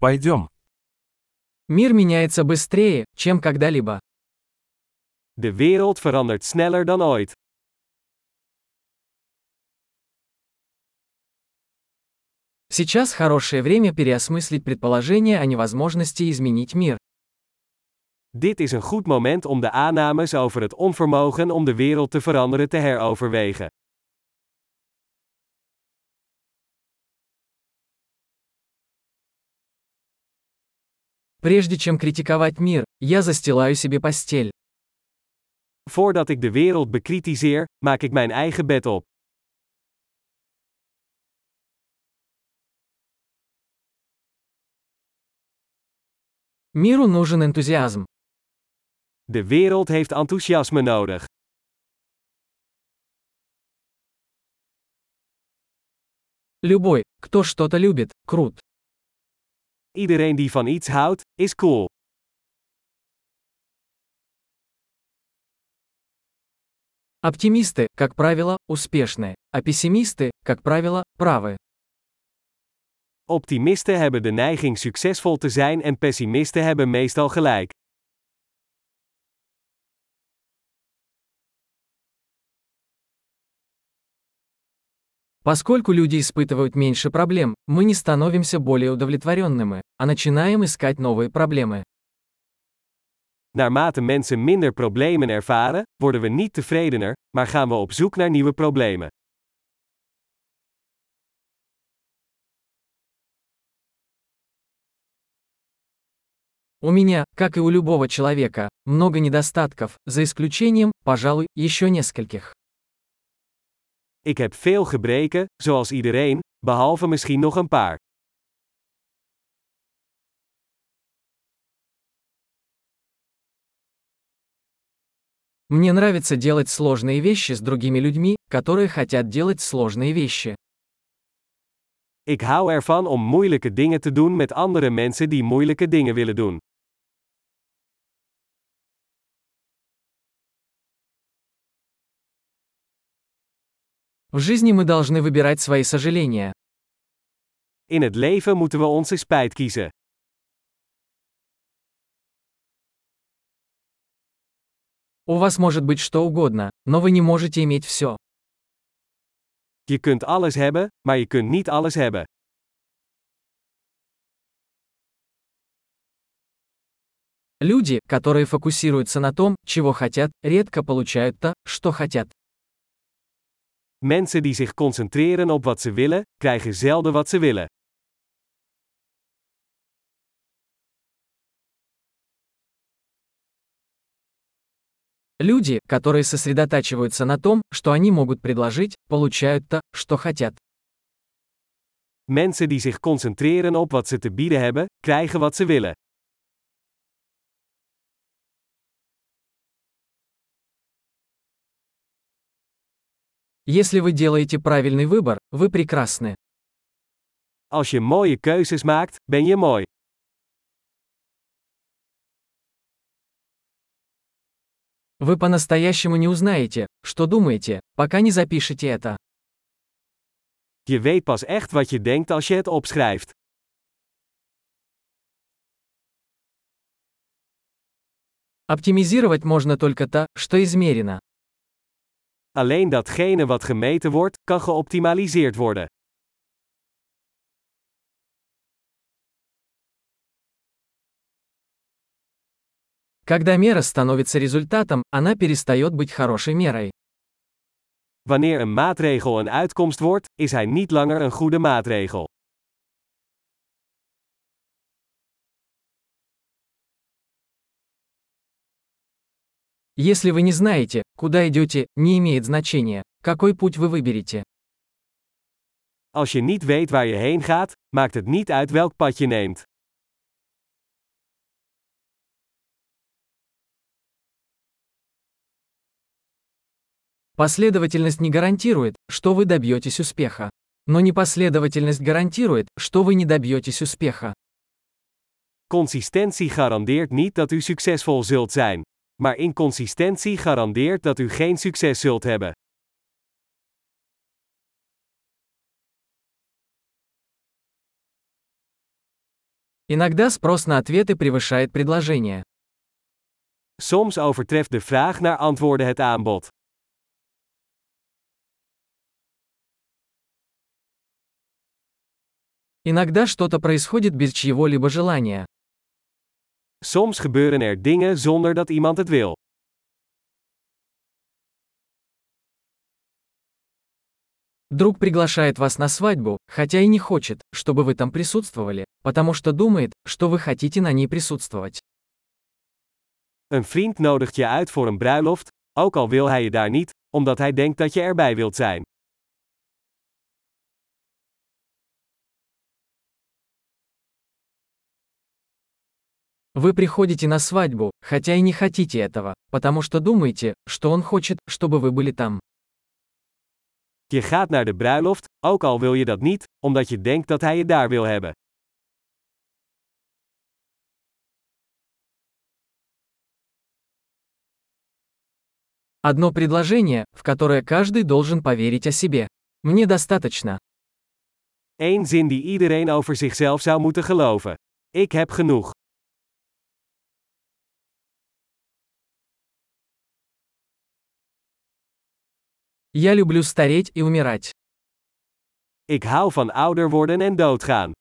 Пойдем. Мир меняется быстрее, чем когда-либо. De wereld verandert sneller dan ooit. Сейчас хорошее время переосмыслить предположение о невозможности изменить мир. Dit is een goed moment om de aannames over het onvermogen om de wereld te veranderen te heroverwegen. Прежде чем критиковать мир, я застилаю себе постель. Voordat ik de wereld bekritiseer, maak ik mijn eigen bed op. Миру нужен энтузиазм. De wereld heeft enthousiasme nodig. Любой, кто что-то любит, крут. Iedereen die van iets houdt, is cool. Оптимисты, как правило, успешны, а пессимисты, как правило, правы. Optimisten hebben de neiging succesvol te zijn en pessimisten hebben meestal gelijk. Поскольку люди испытывают меньше проблем, мы не становимся более удовлетворенными, а начинаем искать новые проблемы. Naarmate mensen minder problemen ervaren, worden we niet tevredener, maar gaan we op zoek naar nieuwe problemen. У меня, как и у любого человека, много недостатков, за исключением, пожалуй, еще нескольких. Ik heb veel gebreken, zoals iedereen, behalve misschien nog een paar. Мне нравится делать сложные вещи с другими людьми, которые хотят делать сложные вещи. Ik hou ervan om moeilijke dingen te doen met andere mensen die moeilijke dingen willen doen. В жизни мы должны выбирать свои сожаления. In het leven moeten we onze spijt kiezen. У вас может быть что угодно, но вы не можете иметь все. Je kunt alles hebben, maar je kunt niet alles hebben. Люди, которые фокусируются на том, чего хотят, редко получают то, что хотят. Mensen die zich concentreren op wat ze willen, krijgen zelden wat ze willen. Люди, которые сосредотачиваются на том, что они могут предложить, получают то, что хотят. Mensen die zich concentreren op wat ze te bieden hebben, krijgen wat ze willen. Если вы делаете правильный выбор, вы прекрасны. Als je mooie keuzes maakt, ben je mooi. Вы по-настоящему не узнаете, что думаете, пока не запишете это. Je weet pas echt wat je denkt als je het opschrijft. Оптимизировать можно только то, что измерено. Alleen datgene wat gemeten wordt, kan geoptimaliseerd worden. Когда мера становится результатом, она перестает быть хорошей мерой. Wanneer een maatregel een uitkomst wordt, is hij niet langer een goede maatregel. Если вы не знаете, куда идете, не имеет значения, какой путь вы выберете. Als je niet weet waar je heen gaat, maakt het niet uit welk pad je neemt. Последовательность не гарантирует, что вы добьетесь успеха. Но непоследовательность гарантирует, что вы не добьетесь успеха. Consistentie garandeert niet dat u succesvol zult zijn. Maar inconsistentie garandeert dat u geen succes zult hebben. Иногда спрос на ответы превышает предложение. Soms overtreft de vraag naar antwoorden het aanbod. Иногда что-то происходит без чьего-либо желания. Soms gebeuren er dingen zonder dat iemand het wil. Друг приглашает вас на свадьбу, хотя и не хочет, чтобы вы там присутствовали, потому что думает, что вы хотите на ней присутствовать. Een vriend nodigt je uit voor een bruiloft, ook al wil hij je daar niet, omdat hij denkt dat je erbij wilt zijn. Вы приходите на свадьбу, хотя и не хотите этого, потому что думаете, что он хочет, чтобы вы были там. Je gaat naar de bruiloft, ook al wil je dat niet, omdat je denkt dat hij je daar wil hebben. Одно предложение, в которое каждый должен поверить о себе. Мне достаточно. Eén zin die iedereen over zichzelf zou moeten geloven. Ik heb genoeg. Я люблю стареть и умирать. Ik hou van ouder worden en doodgaan.